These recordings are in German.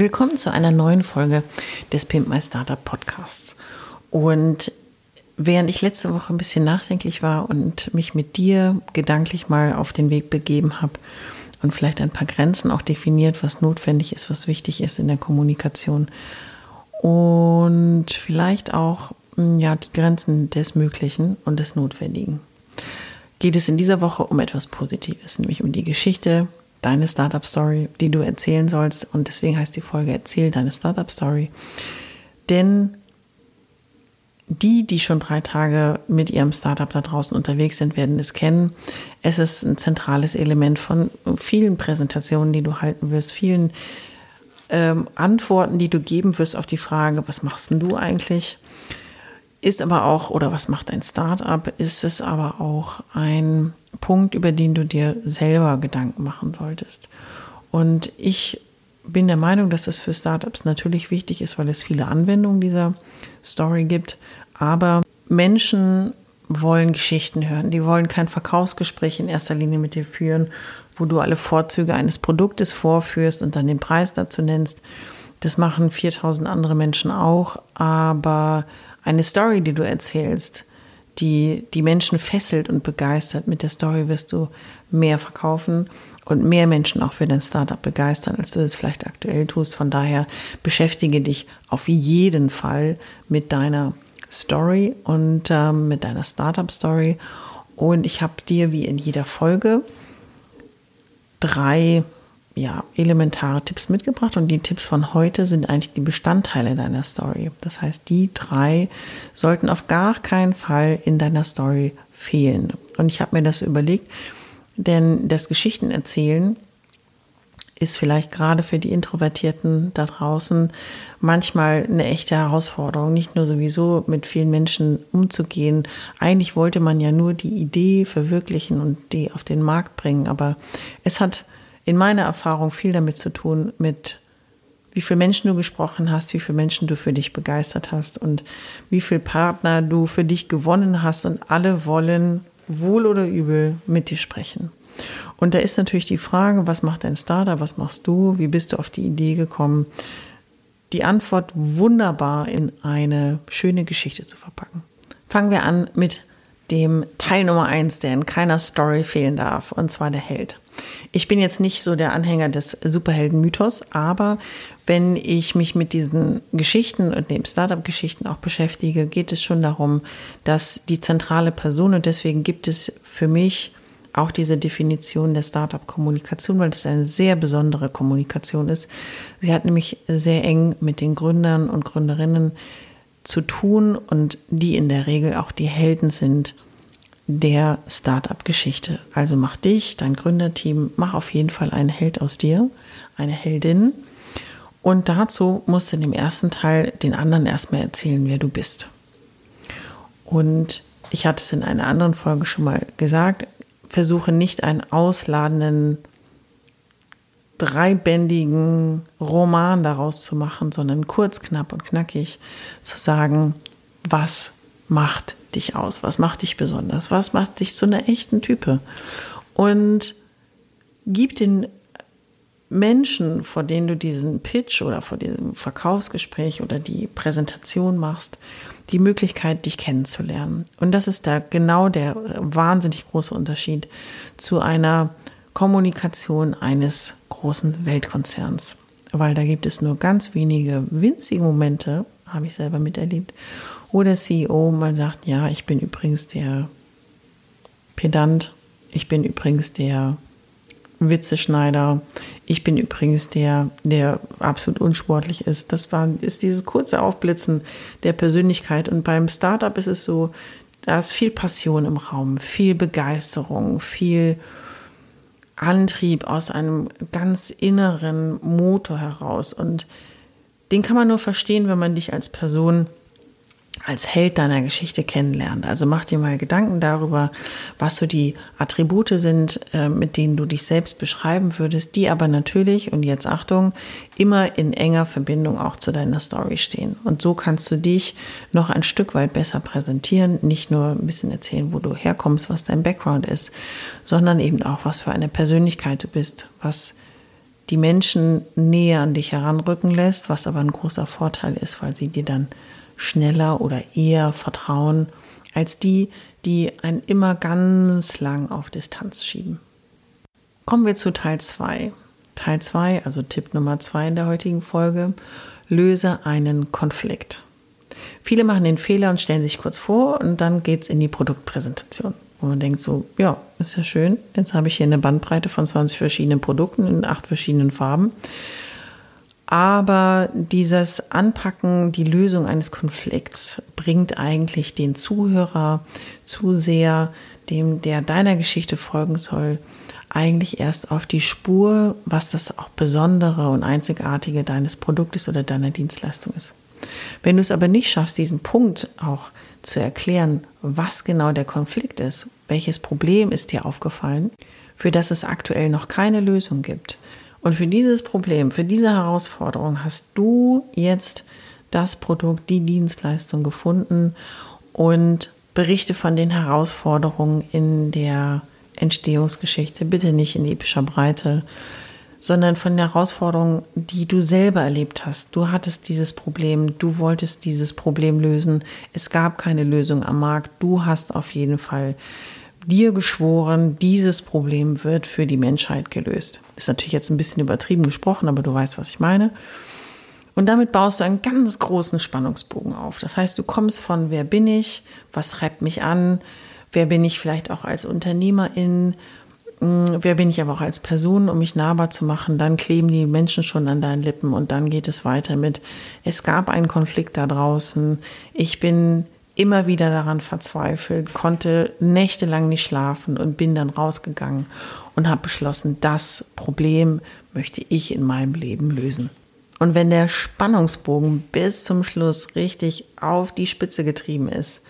Willkommen zu einer neuen Folge des Pimp My Startup Podcasts. Und während ich letzte Woche ein bisschen nachdenklich war und mich mit dir gedanklich mal auf den Weg begeben habe, und vielleicht ein paar Grenzen auch definiert, was notwendig ist, was wichtig ist in der Kommunikation. Und vielleicht auch hm, ja, die Grenzen des Möglichen und des Notwendigen. Geht es in dieser Woche um etwas Positives, nämlich um die Geschichte, deine Startup Story, die du erzählen sollst. Und deswegen heißt die Folge Erzähl deine Startup Story. Denn die, die schon drei Tage mit ihrem Startup da draußen unterwegs sind, werden es kennen. Es ist ein zentrales Element von vielen Präsentationen, die du halten wirst, vielen ähm, Antworten, die du geben wirst auf die Frage, was machst denn du eigentlich? Ist aber auch, oder was macht ein Startup? Ist es aber auch ein Punkt, über den du dir selber Gedanken machen solltest. Und ich bin der Meinung, dass das für Startups natürlich wichtig ist, weil es viele Anwendungen dieser Story gibt. Aber Menschen wollen Geschichten hören. Die wollen kein Verkaufsgespräch in erster Linie mit dir führen, wo du alle Vorzüge eines Produktes vorführst und dann den Preis dazu nennst. Das machen 4000 andere Menschen auch. Aber eine Story, die du erzählst, die die Menschen fesselt und begeistert, mit der Story wirst du mehr verkaufen und mehr Menschen auch für dein Startup begeistern, als du es vielleicht aktuell tust. Von daher beschäftige dich auf jeden Fall mit deiner Story und ähm, mit deiner Startup-Story. Und ich habe dir wie in jeder Folge drei ja, elementare Tipps mitgebracht und die Tipps von heute sind eigentlich die Bestandteile deiner Story. Das heißt, die drei sollten auf gar keinen Fall in deiner Story fehlen. Und ich habe mir das überlegt, denn das Geschichtenerzählen ist vielleicht gerade für die Introvertierten da draußen manchmal eine echte Herausforderung, nicht nur sowieso mit vielen Menschen umzugehen. Eigentlich wollte man ja nur die Idee verwirklichen und die auf den Markt bringen, aber es hat in meiner Erfahrung viel damit zu tun, mit wie viele Menschen du gesprochen hast, wie viele Menschen du für dich begeistert hast und wie viele Partner du für dich gewonnen hast und alle wollen wohl oder übel mit dir sprechen. Und da ist natürlich die Frage, was macht dein Startup, was machst du, wie bist du auf die Idee gekommen, die Antwort wunderbar in eine schöne Geschichte zu verpacken. Fangen wir an mit dem Teil Nummer eins, der in keiner Story fehlen darf, und zwar der Held. Ich bin jetzt nicht so der Anhänger des Superhelden-Mythos, aber wenn ich mich mit diesen Geschichten und den Startup-Geschichten auch beschäftige, geht es schon darum, dass die zentrale Person, und deswegen gibt es für mich auch diese Definition der Startup-Kommunikation, weil es eine sehr besondere Kommunikation ist. Sie hat nämlich sehr eng mit den Gründern und Gründerinnen zu tun und die in der Regel auch die Helden sind der Startup-Geschichte. Also mach dich, dein Gründerteam, mach auf jeden Fall einen Held aus dir, eine Heldin. Und dazu musst du in dem ersten Teil den anderen erstmal erzählen, wer du bist. Und ich hatte es in einer anderen Folge schon mal gesagt, versuche nicht einen ausladenden, dreibändigen Roman daraus zu machen, sondern kurz, knapp und knackig zu sagen, was macht dich aus, was macht dich besonders, was macht dich zu einer echten Type. Und gib den Menschen, vor denen du diesen Pitch oder vor diesem Verkaufsgespräch oder die Präsentation machst, die Möglichkeit, dich kennenzulernen. Und das ist da genau der wahnsinnig große Unterschied zu einer Kommunikation eines großen Weltkonzerns. Weil da gibt es nur ganz wenige winzige Momente, habe ich selber miterlebt, wo der CEO mal sagt, ja, ich bin übrigens der Pedant, ich bin übrigens der Witzeschneider. Ich bin übrigens der, der absolut unsportlich ist. Das war, ist dieses kurze Aufblitzen der Persönlichkeit. Und beim Startup ist es so, da ist viel Passion im Raum, viel Begeisterung, viel Antrieb aus einem ganz inneren Motor heraus. Und den kann man nur verstehen, wenn man dich als Person als Held deiner Geschichte kennenlernt. Also mach dir mal Gedanken darüber, was so die Attribute sind, äh, mit denen du dich selbst beschreiben würdest, die aber natürlich, und jetzt Achtung, immer in enger Verbindung auch zu deiner Story stehen. Und so kannst du dich noch ein Stück weit besser präsentieren, nicht nur ein bisschen erzählen, wo du herkommst, was dein Background ist, sondern eben auch, was für eine Persönlichkeit du bist, was die Menschen näher an dich heranrücken lässt, was aber ein großer Vorteil ist, weil sie dir dann schneller oder eher vertrauen als die, die einen immer ganz lang auf Distanz schieben. Kommen wir zu Teil 2. Teil 2, also Tipp Nummer 2 in der heutigen Folge, löse einen Konflikt. Viele machen den Fehler und stellen sich kurz vor und dann geht es in die Produktpräsentation. Wo man denkt so, ja, ist ja schön, jetzt habe ich hier eine Bandbreite von 20 verschiedenen Produkten in acht verschiedenen Farben. Aber dieses Anpacken, die Lösung eines Konflikts bringt eigentlich den Zuhörer zu sehr, dem der deiner Geschichte folgen soll, eigentlich erst auf die Spur, was das auch Besondere und Einzigartige deines Produktes oder deiner Dienstleistung ist. Wenn du es aber nicht schaffst, diesen Punkt auch zu erklären, was genau der Konflikt ist, welches Problem ist dir aufgefallen, für das es aktuell noch keine Lösung gibt, und für dieses Problem, für diese Herausforderung hast du jetzt das Produkt, die Dienstleistung gefunden und berichte von den Herausforderungen in der Entstehungsgeschichte. Bitte nicht in epischer Breite, sondern von den Herausforderungen, die du selber erlebt hast. Du hattest dieses Problem, du wolltest dieses Problem lösen. Es gab keine Lösung am Markt. Du hast auf jeden Fall dir geschworen, dieses Problem wird für die Menschheit gelöst. Ist natürlich jetzt ein bisschen übertrieben gesprochen, aber du weißt, was ich meine. Und damit baust du einen ganz großen Spannungsbogen auf. Das heißt, du kommst von wer bin ich, was treibt mich an, wer bin ich vielleicht auch als Unternehmerin, hm, wer bin ich aber auch als Person, um mich nahbar zu machen. Dann kleben die Menschen schon an deinen Lippen und dann geht es weiter mit, es gab einen Konflikt da draußen, ich bin immer wieder daran verzweifelt, konnte nächtelang nicht schlafen und bin dann rausgegangen und habe beschlossen, das Problem möchte ich in meinem Leben lösen. Und wenn der Spannungsbogen bis zum Schluss richtig auf die Spitze getrieben ist,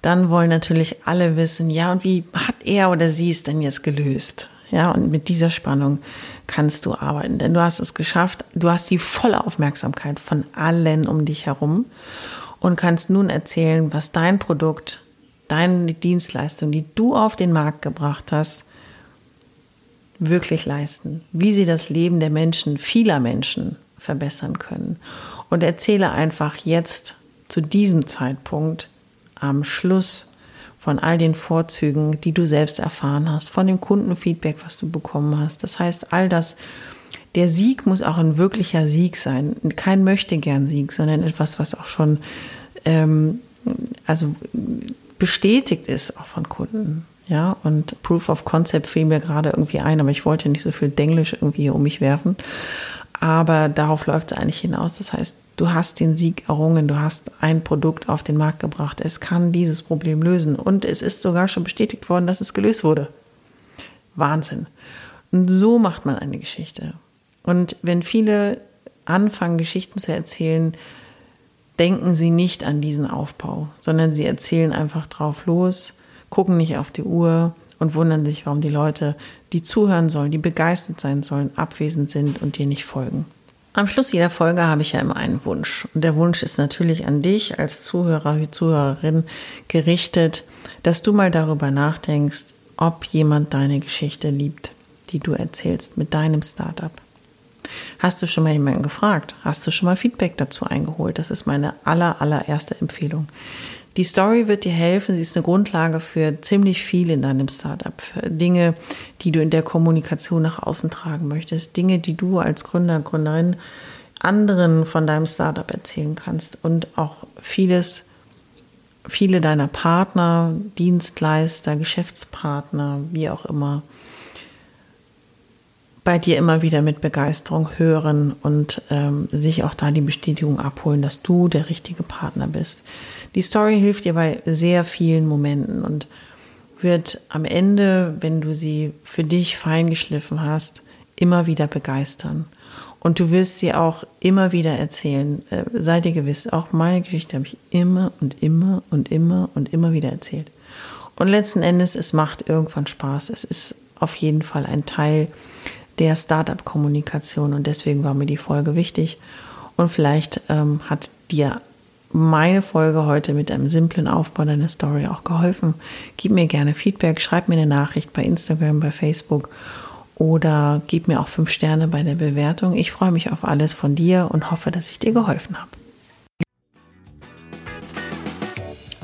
dann wollen natürlich alle wissen, ja, und wie hat er oder sie es denn jetzt gelöst? Ja, und mit dieser Spannung kannst du arbeiten, denn du hast es geschafft, du hast die volle Aufmerksamkeit von allen um dich herum und kannst nun erzählen, was dein Produkt, deine Dienstleistung, die du auf den Markt gebracht hast, wirklich leisten, wie sie das Leben der Menschen, vieler Menschen verbessern können. Und erzähle einfach jetzt zu diesem Zeitpunkt am Schluss von all den Vorzügen, die du selbst erfahren hast, von dem Kundenfeedback, was du bekommen hast. Das heißt, all das, der Sieg muss auch ein wirklicher Sieg sein. Kein möchte gern Sieg, sondern etwas, was auch schon ähm, also bestätigt ist, auch von Kunden. Ja, und Proof of Concept fiel mir gerade irgendwie ein, aber ich wollte nicht so viel Denglisch irgendwie hier um mich werfen. Aber darauf läuft es eigentlich hinaus. Das heißt, du hast den Sieg errungen, du hast ein Produkt auf den Markt gebracht. Es kann dieses Problem lösen. Und es ist sogar schon bestätigt worden, dass es gelöst wurde. Wahnsinn. Und so macht man eine Geschichte. Und wenn viele anfangen, Geschichten zu erzählen, denken sie nicht an diesen Aufbau, sondern sie erzählen einfach drauf los, gucken nicht auf die Uhr und wundern sich, warum die Leute, die zuhören sollen, die begeistert sein sollen, abwesend sind und dir nicht folgen. Am Schluss jeder Folge habe ich ja immer einen Wunsch. Und der Wunsch ist natürlich an dich als Zuhörer, Zuhörerin gerichtet, dass du mal darüber nachdenkst, ob jemand deine Geschichte liebt, die du erzählst mit deinem Startup. Hast du schon mal jemanden gefragt? Hast du schon mal Feedback dazu eingeholt? Das ist meine aller, allererste Empfehlung. Die Story wird dir helfen. Sie ist eine Grundlage für ziemlich viel in deinem Startup. Dinge, die du in der Kommunikation nach außen tragen möchtest. Dinge, die du als Gründer, Gründerin anderen von deinem Startup erzählen kannst. Und auch vieles, viele deiner Partner, Dienstleister, Geschäftspartner, wie auch immer, bei dir immer wieder mit Begeisterung hören und ähm, sich auch da die Bestätigung abholen, dass du der richtige Partner bist. Die Story hilft dir bei sehr vielen Momenten und wird am Ende, wenn du sie für dich feingeschliffen hast, immer wieder begeistern. Und du wirst sie auch immer wieder erzählen. Äh, sei dir gewiss, auch meine Geschichte habe ich immer und immer und immer und immer wieder erzählt. Und letzten Endes, es macht irgendwann Spaß. Es ist auf jeden Fall ein Teil der Startup-Kommunikation und deswegen war mir die Folge wichtig. Und vielleicht ähm, hat dir meine Folge heute mit einem simplen Aufbau deiner Story auch geholfen. Gib mir gerne Feedback, schreib mir eine Nachricht bei Instagram, bei Facebook oder gib mir auch fünf Sterne bei der Bewertung. Ich freue mich auf alles von dir und hoffe, dass ich dir geholfen habe.